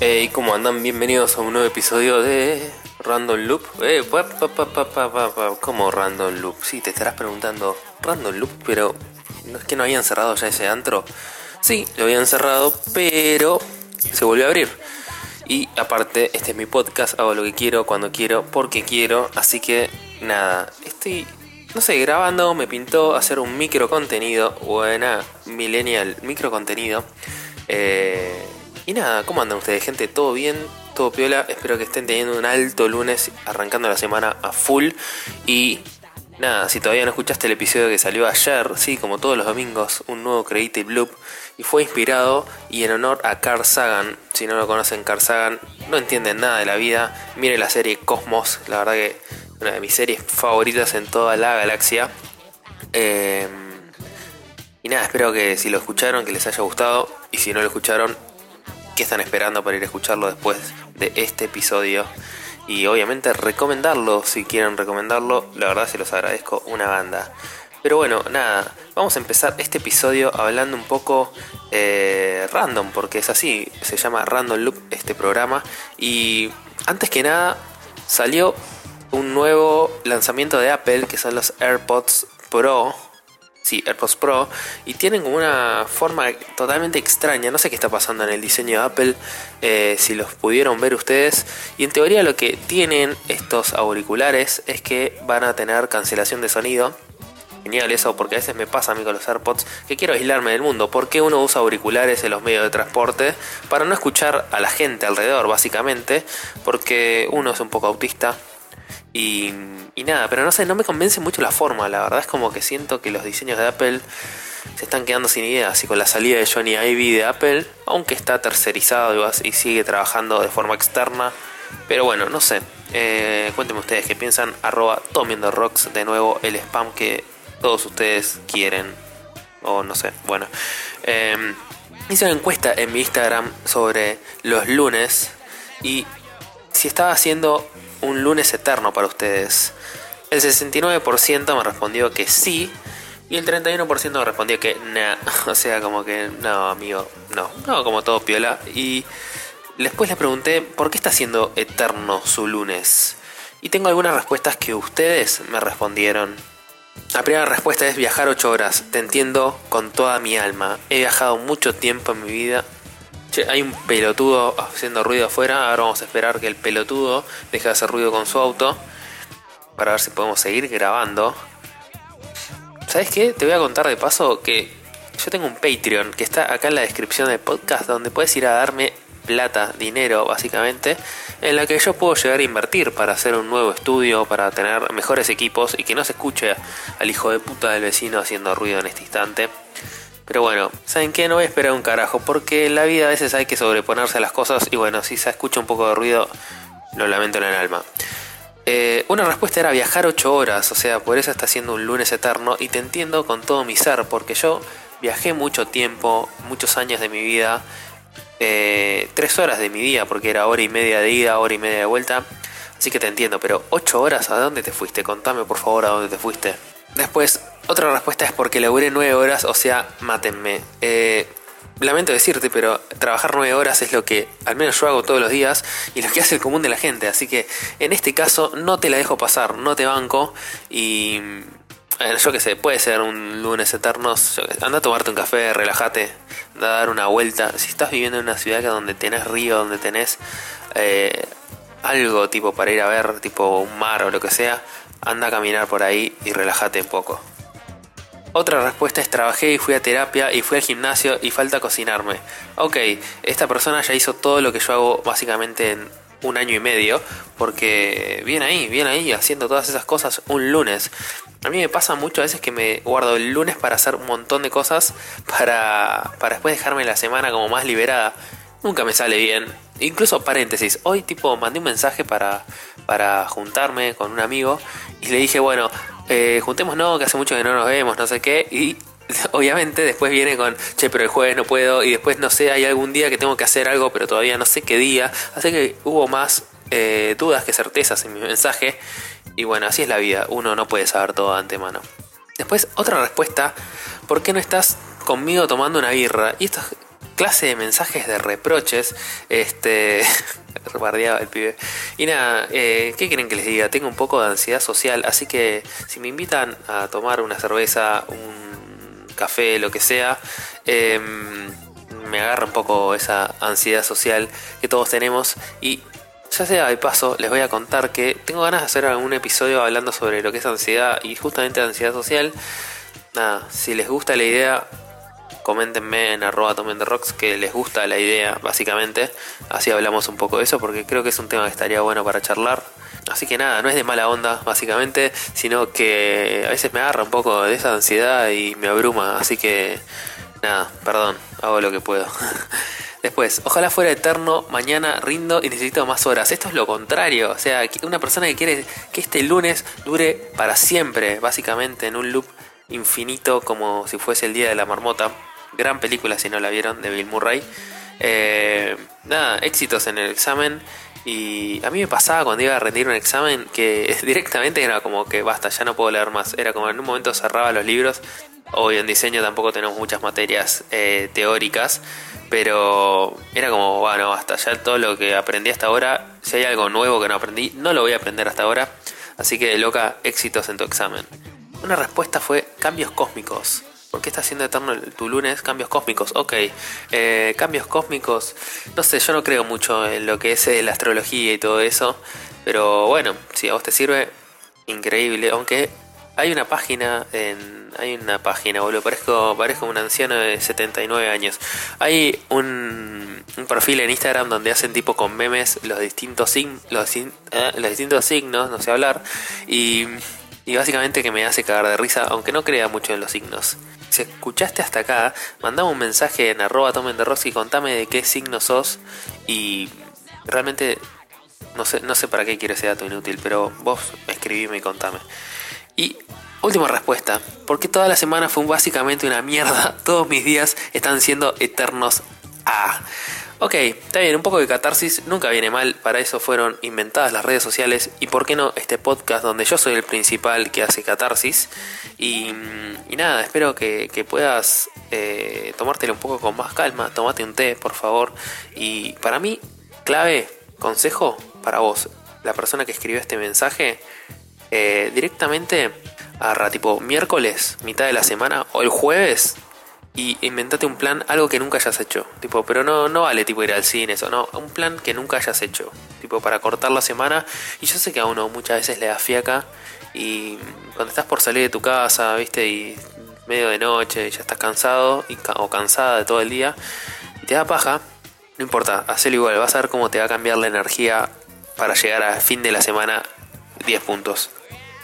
Hey, ¿cómo andan? Bienvenidos a un nuevo episodio de Random Loop. Eh. ¿Cómo Random Loop? Sí, te estarás preguntando, ¿Random Loop? Pero, ¿no es que no habían cerrado ya ese antro? Sí, lo habían cerrado, pero se volvió a abrir. Y aparte, este es mi podcast, hago lo que quiero, cuando quiero, porque quiero. Así que, nada, estoy, no sé, grabando, me pintó hacer un micro contenido. Buena, millennial, micro contenido. Eh, y nada, ¿cómo andan ustedes, gente? ¿Todo bien? ¿Todo piola? Espero que estén teniendo un alto lunes, arrancando la semana a full. Y nada, si todavía no escuchaste el episodio que salió ayer, sí, como todos los domingos, un nuevo Creative Loop. Y fue inspirado y en honor a Carl Sagan. Si no lo conocen, Carl Sagan no entienden nada de la vida. Miren la serie Cosmos, la verdad que una de mis series favoritas en toda la galaxia. Eh, y nada, espero que si lo escucharon, que les haya gustado. Y si no lo escucharon, qué están esperando para ir a escucharlo después de este episodio. Y obviamente recomendarlo, si quieren recomendarlo, la verdad se los agradezco una banda. Pero bueno, nada, vamos a empezar este episodio hablando un poco eh, random, porque es así, se llama Random Loop este programa. Y antes que nada, salió un nuevo lanzamiento de Apple, que son los AirPods Pro, sí, AirPods Pro, y tienen como una forma totalmente extraña. No sé qué está pasando en el diseño de Apple, eh, si los pudieron ver ustedes. Y en teoría lo que tienen estos auriculares es que van a tener cancelación de sonido. Genial eso, porque a veces me pasa a mí con los AirPods que quiero aislarme del mundo. porque uno usa auriculares en los medios de transporte? Para no escuchar a la gente alrededor, básicamente. Porque uno es un poco autista y, nada, pero no sé, no me convence mucho la forma. La verdad es como que siento que los diseños de Apple se están quedando sin ideas. Y con la salida de Johnny Ivy de Apple, aunque está tercerizado y, sigue trabajando de forma externa. Pero bueno, no sé. Eh, cuéntenme ustedes qué piensan. Arroba Tomiendo Rocks, de nuevo el spam que todos ustedes quieren. O no sé, bueno. Eh, hice una encuesta en mi Instagram sobre los lunes. Y si estaba haciendo un lunes eterno para ustedes. El 69% me respondió que sí. Y el 31% me respondió que no. O sea, como que no, amigo, no. No, como todo piola. Y después les pregunté por qué está siendo eterno su lunes. Y tengo algunas respuestas que ustedes me respondieron. La primera respuesta es viajar 8 horas. Te entiendo con toda mi alma. He viajado mucho tiempo en mi vida Hay un pelotudo haciendo ruido afuera. Ahora vamos a esperar que el pelotudo deje de hacer ruido con su auto. Para ver si podemos seguir grabando. ¿Sabes qué? Te voy a contar de paso que yo tengo un Patreon que está acá en la descripción del podcast donde puedes ir a darme plata, dinero básicamente, en la que yo puedo llegar a invertir para hacer un nuevo estudio, para tener mejores equipos y que no se escuche al hijo de puta del vecino haciendo ruido en este instante. Pero bueno, ¿saben qué? No voy a esperar un carajo, porque en la vida a veces hay que sobreponerse a las cosas y bueno, si se escucha un poco de ruido, lo lamento en el alma. Eh, una respuesta era viajar 8 horas, o sea, por eso está siendo un lunes eterno y te entiendo con todo mi ser, porque yo viajé mucho tiempo, muchos años de mi vida, eh, 3 horas de mi día, porque era hora y media de ida, hora y media de vuelta, así que te entiendo, pero 8 horas, ¿a dónde te fuiste? Contame por favor a dónde te fuiste. Después, otra respuesta es porque laburé 9 horas, o sea, mátenme. Eh, lamento decirte, pero trabajar 9 horas es lo que al menos yo hago todos los días y lo que hace el común de la gente. Así que en este caso no te la dejo pasar, no te banco y... yo qué sé, puede ser un lunes eterno. Anda a tomarte un café, relájate, anda a dar una vuelta. Si estás viviendo en una ciudad donde tenés río, donde tenés eh, algo tipo para ir a ver, tipo un mar o lo que sea, anda a caminar por ahí y relájate un poco. Otra respuesta es trabajé y fui a terapia y fui al gimnasio y falta cocinarme. Ok, esta persona ya hizo todo lo que yo hago básicamente en un año y medio, porque viene ahí, viene ahí haciendo todas esas cosas un lunes. A mí me pasa mucho a veces que me guardo el lunes para hacer un montón de cosas para, para después dejarme la semana como más liberada. Nunca me sale bien incluso paréntesis, hoy tipo mandé un mensaje para, para juntarme con un amigo y le dije, bueno, eh, juntémonos, que hace mucho que no nos vemos, no sé qué, y obviamente después viene con, che, pero el jueves no puedo, y después no sé, hay algún día que tengo que hacer algo, pero todavía no sé qué día, así que hubo más eh, dudas que certezas en mi mensaje, y bueno, así es la vida, uno no puede saber todo de antemano. Después, otra respuesta, ¿por qué no estás conmigo tomando una birra? Y esta clase de mensajes de reproches, este... bardeaba el pibe. Y nada, eh, ¿qué quieren que les diga? Tengo un poco de ansiedad social, así que si me invitan a tomar una cerveza, un café, lo que sea, em, me agarra un poco esa ansiedad social que todos tenemos y ya sea de paso, les voy a contar que tengo ganas de hacer algún episodio hablando sobre lo que es ansiedad y justamente ansiedad social. Nada, si les gusta la idea, coméntenme en arroba tomen rocks que les gusta la idea, básicamente. Así hablamos un poco de eso, porque creo que es un tema que estaría bueno para charlar. Así que nada, no es de mala onda, básicamente, sino que a veces me agarra un poco de esa ansiedad y me abruma. Así que nada, perdón, hago lo que puedo. Después, ojalá fuera eterno, mañana rindo y necesito más horas. Esto es lo contrario, o sea, una persona que quiere que este lunes dure para siempre, básicamente en un loop infinito como si fuese el día de la marmota. Gran película si no la vieron de Bill Murray. Eh, nada, éxitos en el examen. Y a mí me pasaba cuando iba a rendir un examen que directamente era como que basta, ya no puedo leer más. Era como en un momento cerraba los libros. Hoy en diseño tampoco tenemos muchas materias eh, teóricas, pero era como, bueno, basta, ya todo lo que aprendí hasta ahora, si hay algo nuevo que no aprendí, no lo voy a aprender hasta ahora. Así que, loca, éxitos en tu examen. Una respuesta fue cambios cósmicos. ¿Por qué está haciendo eterno tu lunes? Cambios cósmicos. Ok, eh, cambios cósmicos. No sé, yo no creo mucho en lo que es eh, la astrología y todo eso. Pero bueno, si a vos te sirve, increíble. Aunque hay una página en. Hay una página, boludo. Parezco, parezco un anciano de 79 años. Hay un, un perfil en Instagram donde hacen tipo con memes los distintos, los, eh, los distintos signos, no sé hablar. Y y básicamente que me hace cagar de risa, aunque no crea mucho en los signos. Si escuchaste hasta acá, mandame un mensaje en arroba tomen de y contame de qué signo sos y realmente no sé, no sé para qué quiero ese dato inútil, pero vos escribime y contame. Y última respuesta, porque toda la semana fue básicamente una mierda, todos mis días están siendo eternos a... Ok, está bien, un poco de catarsis nunca viene mal, para eso fueron inventadas las redes sociales y por qué no este podcast donde yo soy el principal que hace catarsis. Y, nada, espero que, puedas eh, tomártelo un poco con más calma, tomate un té, por favor. Y para mí, clave, consejo para vos, la persona que escribió este mensaje, eh, directamente a tipo miércoles, mitad de la semana o el jueves y inventate un plan, algo que nunca hayas hecho. Tipo, pero no, no vale tipo ir al cine, eso, no. Un plan que nunca hayas hecho. Tipo, para cortar la semana. Y yo sé que a uno muchas veces le da fiaca. Y cuando estás por salir de tu casa, viste, y medio de noche, y ya estás cansado y, o cansada de todo el día, y te da paja, no importa, hacelo igual. Vas a ver cómo te va a cambiar la energía para llegar a fin de la semana 10 puntos.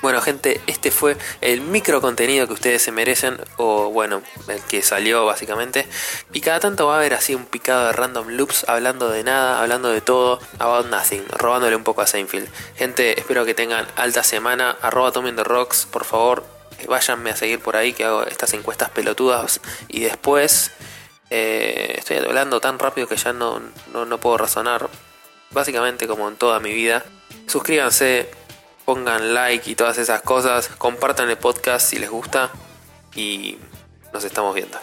Bueno gente, este fue el micro contenido que ustedes se merecen, o bueno, el que salió básicamente. Y cada tanto va a haber así un picado de random loops, hablando de nada, hablando de todo, about nothing, robándole un poco a Seinfeld. Gente, espero que tengan alta semana, arroba Tomando Rocks, por favor, váyanme a seguir por ahí que hago estas encuestas pelotudas y después... Eh, estoy hablando tan rápido que ya no, no, no puedo razonar. Básicamente como en toda mi vida. Suscríbanse, pongan like y todas esas cosas, compartan el podcast si les gusta y nos estamos viendo.